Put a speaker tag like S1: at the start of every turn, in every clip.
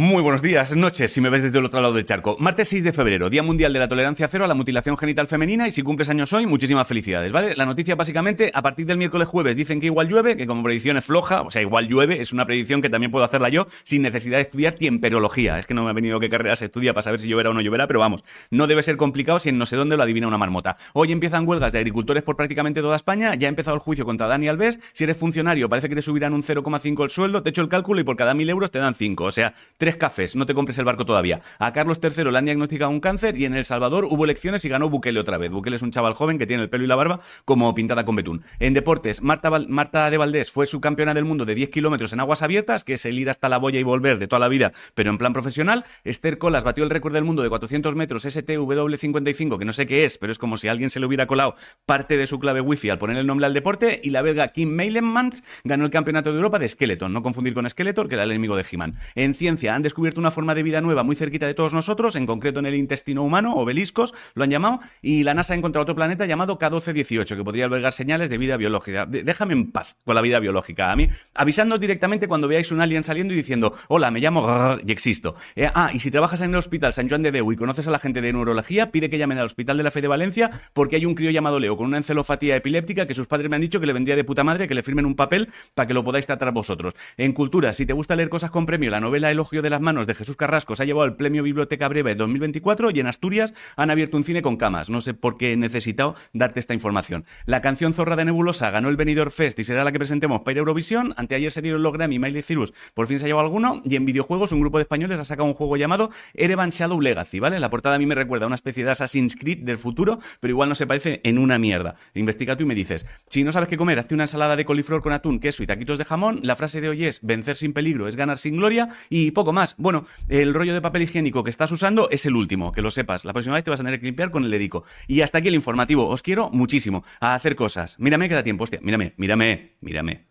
S1: Muy buenos días, noches, si me ves desde el otro lado del charco. Martes 6 de febrero, Día Mundial de la Tolerancia Cero a la Mutilación Genital Femenina y si cumples años hoy, muchísimas felicidades, ¿vale? La noticia básicamente, a partir del miércoles jueves dicen que igual llueve, que como predicción es floja, o sea, igual llueve, es una predicción que también puedo hacerla yo sin necesidad de estudiar tiemperología. Es que no me ha venido qué carrera se estudia para saber si lloverá o no lloverá, pero vamos, no debe ser complicado si en no sé dónde lo adivina una marmota. Hoy empiezan huelgas de agricultores por prácticamente toda España, ya ha empezado el juicio contra Dani Alves, si eres funcionario parece que te subirán un 0,5 el sueldo, te echo el cálculo y por cada mil euros te dan 5, o sea, tres cafés, no te compres el barco todavía. A Carlos III le han diagnosticado un cáncer y en El Salvador hubo elecciones y ganó Bukele otra vez. Bukele es un chaval joven que tiene el pelo y la barba como pintada con betún. En deportes, Marta, Marta de Valdés fue subcampeona del mundo de 10 kilómetros en aguas abiertas, que es el ir hasta la boya y volver de toda la vida, pero en plan profesional. Esther Colas batió el récord del mundo de 400 metros STW55, que no sé qué es, pero es como si alguien se le hubiera colado parte de su clave wifi al poner el nombre al deporte. Y la belga Kim Meilemans ganó el campeonato de Europa de Skeleton, no confundir con Skeletor, que era el enemigo de He-Man. En ciencia, han descubierto una forma de vida nueva muy cerquita de todos nosotros, en concreto en el intestino humano, obeliscos, lo han llamado, y la NASA ha encontrado otro planeta llamado K1218, que podría albergar señales de vida biológica. déjame en paz con la vida biológica. A mí, avisándonos directamente cuando veáis un alien saliendo y diciendo, hola, me llamo y existo. Eh, ah, y si trabajas en el hospital San Juan de Deu y conoces a la gente de neurología, pide que llamen al Hospital de la Fe de Valencia porque hay un crío llamado Leo con una encelofatía epiléptica que sus padres me han dicho que le vendría de puta madre que le firmen un papel para que lo podáis tratar vosotros. En cultura, si te gusta leer cosas con premio, la novela Elogio de las manos de Jesús Carrasco se ha llevado el Premio Biblioteca Breve 2024 y en Asturias han abierto un cine con camas. No sé por qué he necesitado darte esta información. La canción Zorra de Nebulosa ganó el Benidorm Fest y será la que presentemos para Eurovisión. Anteayer se dieron los Grammy Miley Cyrus por fin se ha llevado alguno. Y en videojuegos, un grupo de españoles ha sacado un juego llamado Erevan Shadow Legacy, ¿vale? La portada a mí me recuerda a una especie de Assassin's Creed del futuro, pero igual no se parece en una mierda. Investiga tú y me dices, si no sabes qué comer, hazte una ensalada de coliflor con atún, queso y taquitos de jamón. La frase de hoy es vencer sin peligro es ganar sin gloria y poco más. Bueno, el rollo de papel higiénico que estás usando es el último, que lo sepas. La próxima vez te vas a tener que limpiar con el dedico. Y hasta aquí el informativo. Os quiero muchísimo a hacer cosas. Mírame que da tiempo, hostia. Mírame, mírame, mírame.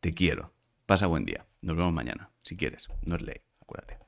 S1: Te quiero. Pasa buen día. Nos vemos mañana, si quieres. No es ley, acuérdate.